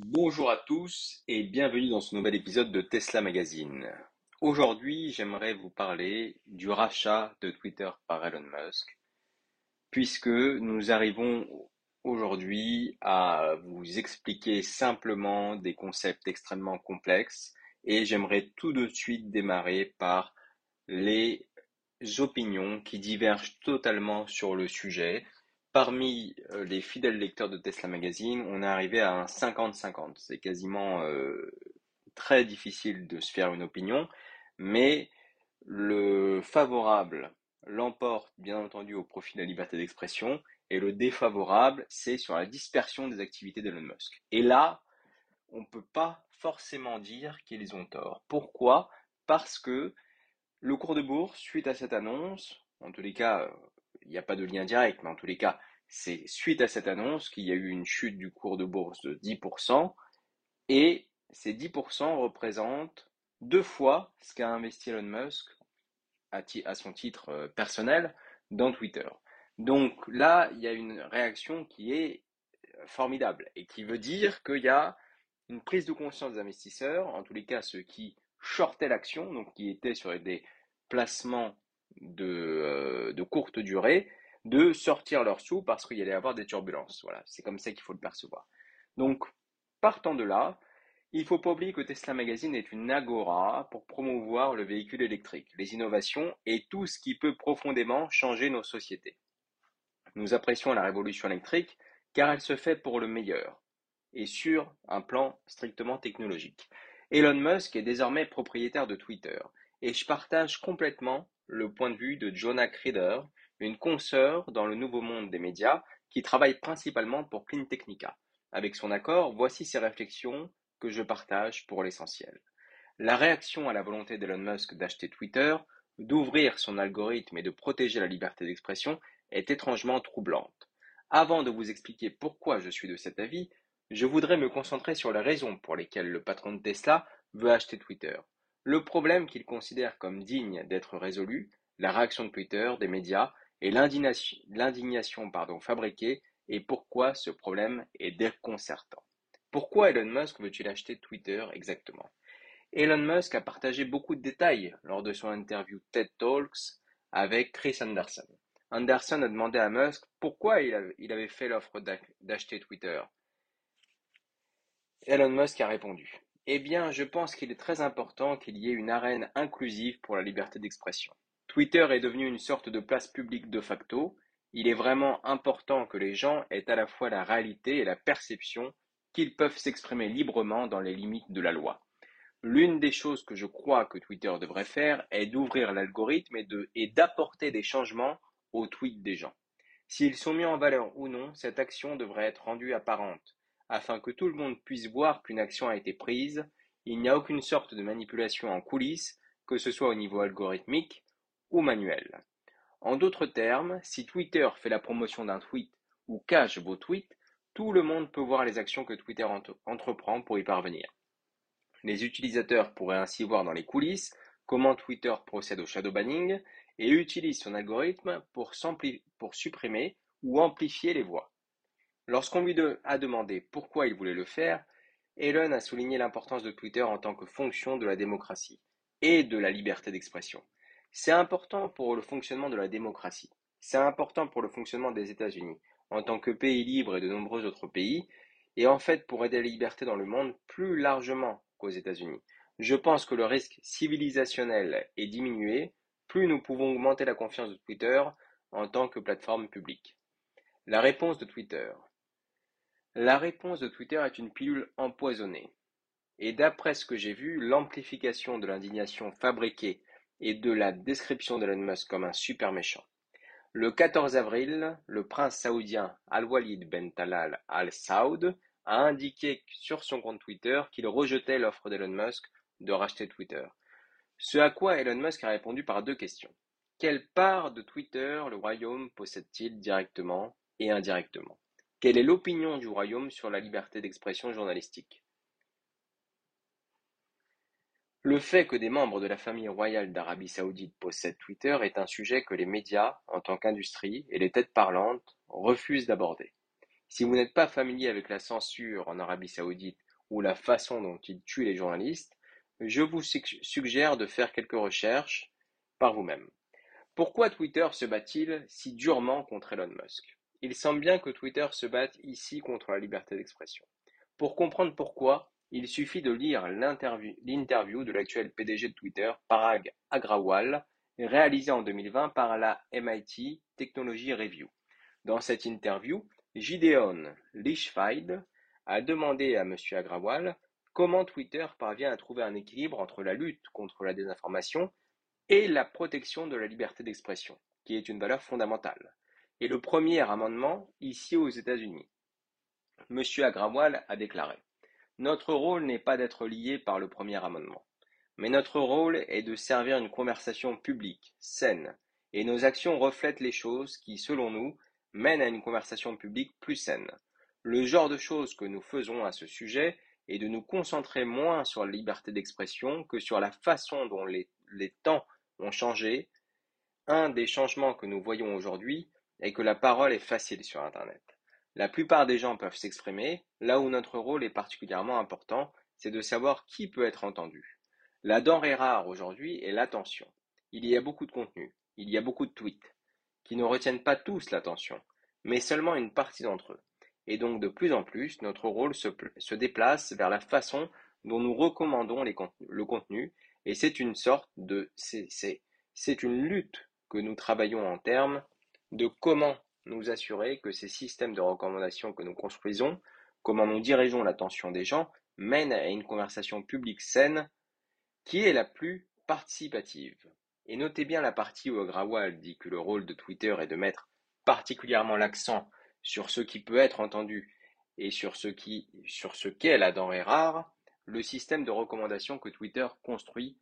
Bonjour à tous et bienvenue dans ce nouvel épisode de Tesla Magazine. Aujourd'hui, j'aimerais vous parler du rachat de Twitter par Elon Musk, puisque nous arrivons aujourd'hui à vous expliquer simplement des concepts extrêmement complexes et j'aimerais tout de suite démarrer par les opinions qui divergent totalement sur le sujet, Parmi euh, les fidèles lecteurs de Tesla Magazine, on est arrivé à un 50-50. C'est quasiment euh, très difficile de se faire une opinion, mais le favorable l'emporte bien entendu au profit de la liberté d'expression, et le défavorable, c'est sur la dispersion des activités d'Elon Musk. Et là, on ne peut pas forcément dire qu'ils ont tort. Pourquoi? Parce que le cours de bourse, suite à cette annonce, en tous les cas, il n'y a pas de lien direct, mais en tous les cas, c'est suite à cette annonce qu'il y a eu une chute du cours de bourse de 10%, et ces 10% représentent deux fois ce qu'a investi Elon Musk à, son titre euh, personnel dans Twitter. Donc là, il y a une réaction qui est euh, formidable et qui veut dire qu'il y a une prise de conscience des investisseurs, en tous les cas ceux qui shortaient l'action, donc qui étaient sur des placements de, euh, de courte durée, de sortir leurs sous parce qu'il y allait avoir des turbulences. Voilà, c'est comme ça qu'il faut le percevoir. Donc, partant de là, il faut pas oublier que Tesla Magazine est une agora pour promouvoir le véhicule électrique, les innovations et tout ce qui peut profondément changer nos sociétés. Nous apprécions la révolution électrique car elle se fait pour le meilleur et sur un plan strictement technologique. Elon Musk est désormais propriétaire de Twitter et je partage complètement le point de vue de Jonah Crider, une consoeur dans le nouveau monde des médias qui travaille principalement pour Clean Technica. Avec son accord, voici ses réflexions que je partage pour l'essentiel. La réaction à la volonté d'Elon Musk d'acheter Twitter, d'ouvrir son algorithme et de protéger la liberté d'expression est étrangement troublante. Avant de vous expliquer pourquoi je suis de cet avis, je voudrais me concentrer sur les raisons pour lesquelles le patron de Tesla veut acheter Twitter. Le problème qu'il considère comme digne d'être résolu, la réaction de Twitter, des médias et l'indignation fabriquée et pourquoi ce problème est déconcertant. Pourquoi Elon Musk veut-il acheter Twitter exactement? Elon Musk a partagé beaucoup de détails lors de son interview TED Talks avec Chris Anderson. Anderson a demandé à Musk pourquoi il avait fait l'offre d'acheter Twitter. Elon Musk a répondu eh bien, je pense qu'il est très important qu'il y ait une arène inclusive pour la liberté d'expression. Twitter est devenu une sorte de place publique de facto. Il est vraiment important que les gens aient à la fois la réalité et la perception qu'ils peuvent s'exprimer librement dans les limites de la loi. L'une des choses que je crois que Twitter devrait faire est d'ouvrir l'algorithme et d'apporter des changements aux tweets des gens. S'ils sont mis en valeur ou non, cette action devrait être rendue apparente afin que tout le monde puisse voir qu'une action a été prise, il n'y a aucune sorte de manipulation en coulisses, que ce soit au niveau algorithmique ou manuel. En d'autres termes, si Twitter fait la promotion d'un tweet ou cache vos tweets, tout le monde peut voir les actions que Twitter entreprend pour y parvenir. Les utilisateurs pourraient ainsi voir dans les coulisses comment Twitter procède au shadow banning et utilise son algorithme pour, pour supprimer ou amplifier les voix. Lorsqu'on lui a demandé pourquoi il voulait le faire, Elon a souligné l'importance de Twitter en tant que fonction de la démocratie et de la liberté d'expression. C'est important pour le fonctionnement de la démocratie. C'est important pour le fonctionnement des États-Unis, en tant que pays libre et de nombreux autres pays, et en fait pour aider la liberté dans le monde plus largement qu'aux États-Unis. Je pense que le risque civilisationnel est diminué, plus nous pouvons augmenter la confiance de Twitter en tant que plateforme publique. La réponse de Twitter. La réponse de Twitter est une pilule empoisonnée. Et d'après ce que j'ai vu, l'amplification de l'indignation fabriquée et de la description d'Elon Musk comme un super méchant. Le 14 avril, le prince saoudien Al-Walid Ben Talal Al Saud a indiqué sur son compte Twitter qu'il rejetait l'offre d'Elon Musk de racheter Twitter. Ce à quoi Elon Musk a répondu par deux questions. Quelle part de Twitter le royaume possède-t-il directement et indirectement? Quelle est l'opinion du royaume sur la liberté d'expression journalistique? Le fait que des membres de la famille royale d'Arabie saoudite possèdent Twitter est un sujet que les médias, en tant qu'industrie, et les têtes parlantes refusent d'aborder. Si vous n'êtes pas familier avec la censure en Arabie Saoudite ou la façon dont ils tuent les journalistes, je vous suggère de faire quelques recherches par vous-même. Pourquoi Twitter se bat-il si durement contre Elon Musk? Il semble bien que Twitter se batte ici contre la liberté d'expression. Pour comprendre pourquoi, il suffit de lire l'interview de l'actuel PDG de Twitter, Parag Agrawal, réalisée en 2020 par la MIT Technology Review. Dans cette interview, Gideon Lichfield a demandé à M. Agrawal comment Twitter parvient à trouver un équilibre entre la lutte contre la désinformation et la protection de la liberté d'expression, qui est une valeur fondamentale. Et le premier amendement ici aux États-Unis. M. Agrawal a déclaré Notre rôle n'est pas d'être lié par le premier amendement, mais notre rôle est de servir une conversation publique, saine, et nos actions reflètent les choses qui, selon nous, mènent à une conversation publique plus saine. Le genre de choses que nous faisons à ce sujet est de nous concentrer moins sur la liberté d'expression que sur la façon dont les temps ont changé, un des changements que nous voyons aujourd'hui est que la parole est facile sur Internet. La plupart des gens peuvent s'exprimer, là où notre rôle est particulièrement important, c'est de savoir qui peut être entendu. La denrée rare aujourd'hui est l'attention. Il y a beaucoup de contenu, il y a beaucoup de tweets, qui ne retiennent pas tous l'attention, mais seulement une partie d'entre eux. Et donc de plus en plus, notre rôle se, déplace vers la façon dont nous recommandons le contenu et c'est une sorte de, c'est une lutte que nous travaillons en termes de comment nous assurer que ces systèmes de recommandation que nous construisons, comment nous dirigeons l'attention des gens, mènent à une conversation publique saine qui est la plus participative. Et notez bien la partie où Agrawal dit que le rôle de Twitter est de mettre particulièrement l'accent sur ce qui peut être entendu et sur ce qui, sur ce qu'est la denrée rare, le système de recommandation que Twitter construit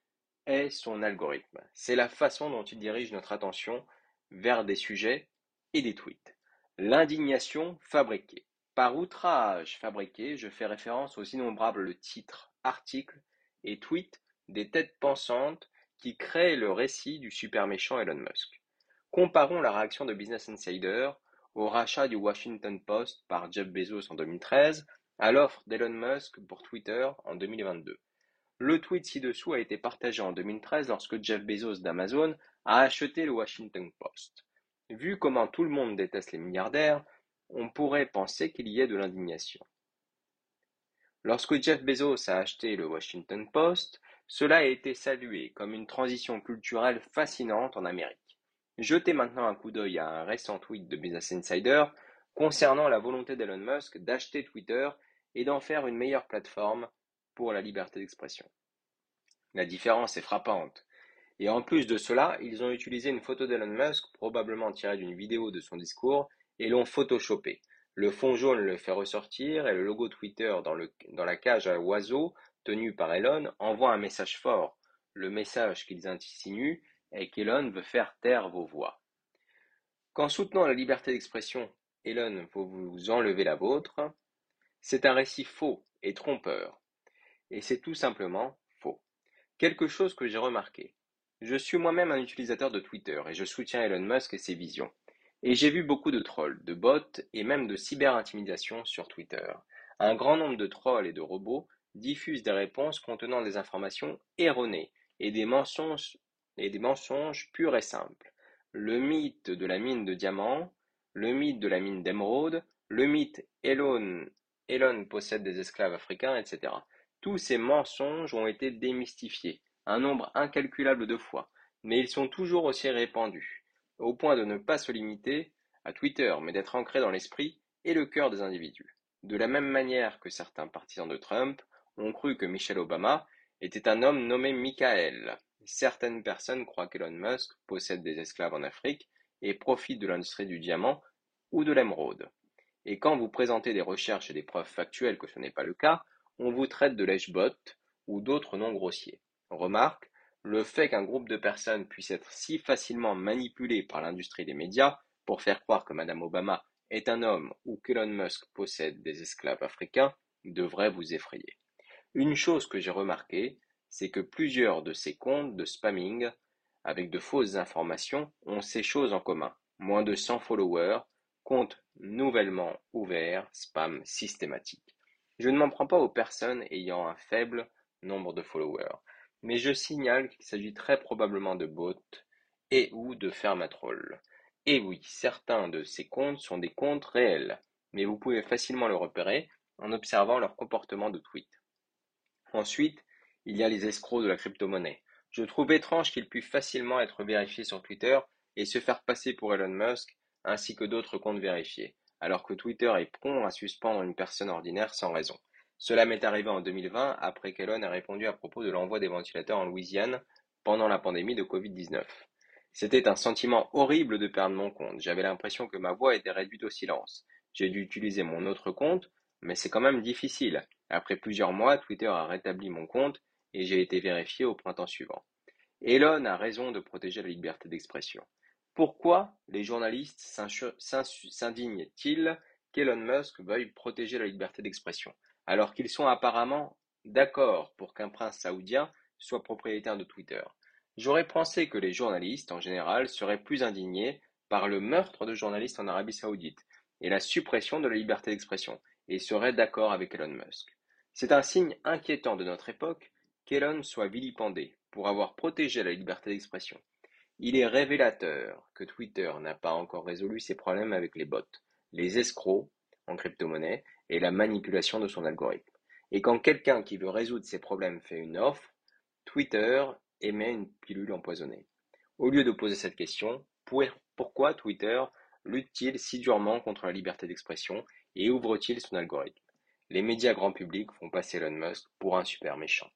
est son algorithme. C'est la façon dont il dirige notre attention vers des sujets et des tweets. L'indignation fabriquée. Par outrage fabriqué, je fais référence aux innombrables titres, articles et tweets des têtes pensantes qui créent le récit du super méchant Elon Musk. Comparons la réaction de Business Insider au rachat du Washington Post par Jeff Bezos en 2013 à l'offre d'Elon Musk pour Twitter en 2022. Le tweet ci-dessous a été partagé en 2013 lorsque Jeff Bezos d'Amazon a acheté le Washington Post. Vu comment tout le monde déteste les milliardaires, on pourrait penser qu'il y ait de l'indignation. Lorsque Jeff Bezos a acheté le Washington Post, cela a été salué comme une transition culturelle fascinante en Amérique. Jetez maintenant un coup d'œil à un récent tweet de Business Insider concernant la volonté d'Elon Musk d'acheter Twitter et d'en faire une meilleure plateforme pour la liberté d'expression. La différence est frappante. Et en plus de cela, ils ont utilisé une photo d'Elon Musk, probablement tirée d'une vidéo de son discours, et l'ont photoshopé. Le fond jaune le fait ressortir et le logo Twitter dans, dans la cage à oiseaux tenue par Elon envoie un message fort. Le message qu'ils insinuent est qu'Elon veut faire taire vos voix. Qu'en soutenant la liberté d'expression, Elon veut vous enlever la vôtre, c'est un récit faux et trompeur. Et c'est tout simplement faux. Quelque chose que j'ai remarqué. Je suis moi-même un utilisateur de Twitter et je soutiens Elon Musk et ses visions. Et j'ai vu beaucoup de trolls, de bots et même de cyber-intimidation sur Twitter. Un grand nombre de trolls et de robots diffusent des réponses contenant des informations erronées et des mensonges, purs et simples. Le mythe de la mine de diamants, le mythe de la mine d'émeraude, le mythe Elon possède des esclaves africains, etc. Tous ces mensonges ont été démystifiés un nombre incalculable de fois, mais ils sont toujours aussi répandus, au point de ne pas se limiter à Twitter, mais d'être ancrés dans l'esprit et le cœur des individus. De la même manière que certains partisans de Trump ont cru que Michelle Obama était un homme nommé Michael. Certaines personnes croient qu'Elon Musk possède des esclaves en Afrique et profite de l'industrie du diamant ou de l'émeraude. Et quand vous présentez des recherches et des preuves factuelles que ce n'est pas le cas, on vous traite de lèche-bot ou d'autres noms grossiers. Remarque, le fait qu'un groupe de personnes puisse être si facilement manipulé par l'industrie des médias pour faire croire que Madame Obama est un homme ou qu'Elon Musk possède des esclaves africains devrait vous effrayer. Une chose que j'ai remarqué, c'est que plusieurs de ces comptes de spamming avec de fausses informations ont ces choses en commun. Moins de 100 followers, compte nouvellement ouvert, spam systématique. Je ne m'en prends pas aux personnes ayant un faible nombre de followers, mais je signale qu'il s'agit très probablement de bots et ou de fermatrolls. Et oui, certains de ces comptes sont des comptes réels, mais vous pouvez facilement le repérer en observant leur comportement de tweet. Ensuite, il y a les escrocs de la crypto-monnaie. Je trouve étrange qu'ils puissent facilement être vérifiés sur Twitter et se faire passer pour Elon Musk ainsi que d'autres comptes vérifiés, alors que Twitter est prompt à suspendre une personne ordinaire sans raison. Cela m'est arrivé en 2020 après qu'Elon ait répondu à propos de l'envoi des ventilateurs en Louisiane pendant la pandémie de Covid-19. C'était un sentiment horrible de perdre mon compte. J'avais l'impression que ma voix était réduite au silence. J'ai dû utiliser mon autre compte, mais c'est quand même difficile. Après plusieurs mois, Twitter a rétabli mon compte et j'ai été vérifié au printemps suivant. Elon a raison de protéger la liberté d'expression. Pourquoi les journalistes s'indignent-ils qu'Elon Musk veuille protéger la liberté d'expression, alors qu'ils sont apparemment d'accord pour qu'un prince saoudien soit propriétaire de Twitter J'aurais pensé que les journalistes, en général, seraient plus indignés par le meurtre de journalistes en Arabie saoudite et la suppression de la liberté d'expression, et seraient d'accord avec Elon Musk. C'est un signe inquiétant de notre époque qu'Elon soit vilipendé pour avoir protégé la liberté d'expression. Il est révélateur que Twitter n'a pas encore résolu ses problèmes avec les bots, les escrocs en crypto-monnaie et la manipulation de son algorithme. Et quand quelqu'un qui veut résoudre ces problèmes fait une offre, Twitter émet une pilule empoisonnée. Au lieu de poser cette question, pourquoi Twitter lutte-t-il si durement contre la liberté d'expression et ouvre-t-il son algorithme? Les médias grand public font passer Elon Musk pour un super méchant.